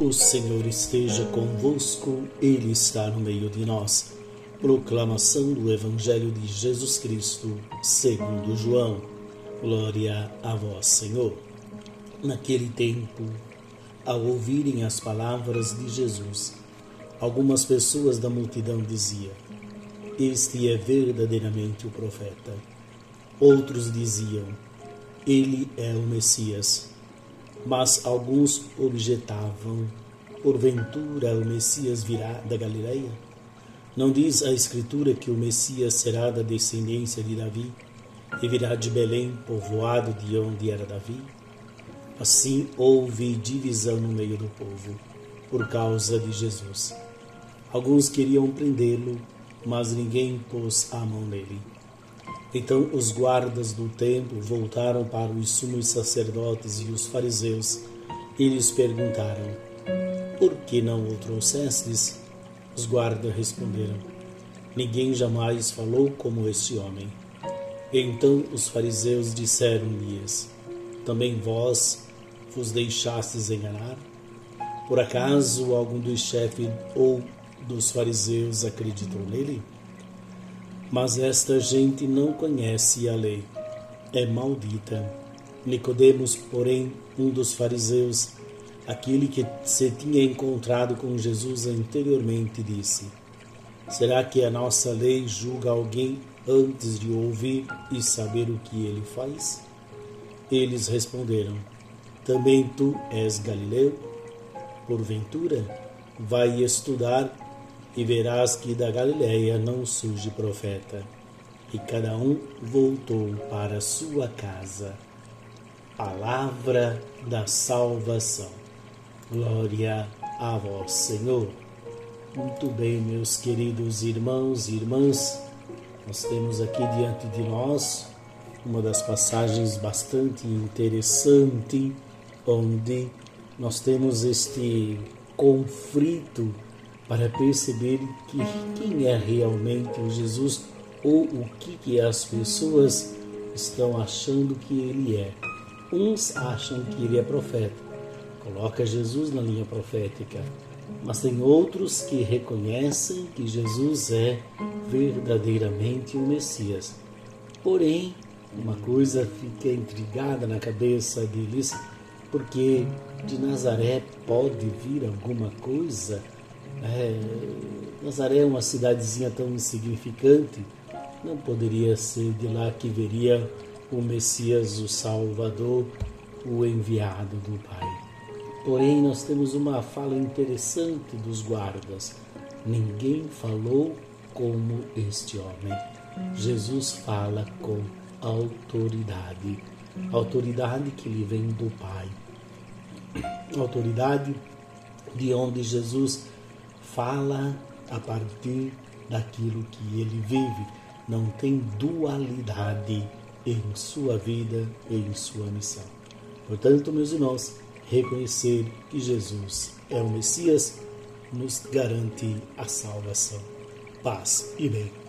O Senhor esteja convosco, Ele está no meio de nós. Proclamação do Evangelho de Jesus Cristo, segundo João. Glória a vós, Senhor. Naquele tempo, ao ouvirem as palavras de Jesus, algumas pessoas da multidão diziam: Este é verdadeiramente o profeta. Outros diziam: Ele é o Messias. Mas alguns objetavam: Porventura o Messias virá da Galileia? Não diz a Escritura que o Messias será da descendência de Davi e virá de Belém, povoado de onde era Davi? Assim houve divisão no meio do povo, por causa de Jesus. Alguns queriam prendê-lo, mas ninguém pôs a mão nele. Então os guardas do templo voltaram para os sumos sacerdotes e os fariseus e lhes perguntaram: Por que não o trouxestes? Os guardas responderam: Ninguém jamais falou como este homem. Então os fariseus disseram-lhes: Também vós vos deixastes enganar? Por acaso algum dos chefes ou dos fariseus acreditou nele? Mas esta gente não conhece a lei. É maldita. Nicodemos, porém, um dos fariseus, aquele que se tinha encontrado com Jesus anteriormente, disse: Será que a nossa lei julga alguém antes de ouvir e saber o que ele faz? Eles responderam: Também tu és Galileu? Porventura, vai estudar e verás que da Galiléia não surge profeta. E cada um voltou para sua casa. Palavra da salvação. Glória a vós, Senhor. Muito bem, meus queridos irmãos e irmãs, nós temos aqui diante de nós uma das passagens bastante interessante, onde nós temos este conflito para perceber que quem é realmente o Jesus ou o que, que as pessoas estão achando que ele é. Uns acham que ele é profeta, coloca Jesus na linha profética, mas tem outros que reconhecem que Jesus é verdadeiramente o Messias. Porém, uma coisa fica intrigada na cabeça deles, porque de Nazaré pode vir alguma coisa é, Nazaré é uma cidadezinha tão insignificante, não poderia ser de lá que viria o Messias, o Salvador, o enviado do Pai. Porém, nós temos uma fala interessante dos guardas. Ninguém falou como este homem. Jesus fala com autoridade. Autoridade que lhe vem do Pai. Autoridade de onde Jesus fala a partir daquilo que ele vive, não tem dualidade em sua vida em sua missão. Portanto, meus irmãos, reconhecer que Jesus é o Messias nos garante a salvação. Paz e bem.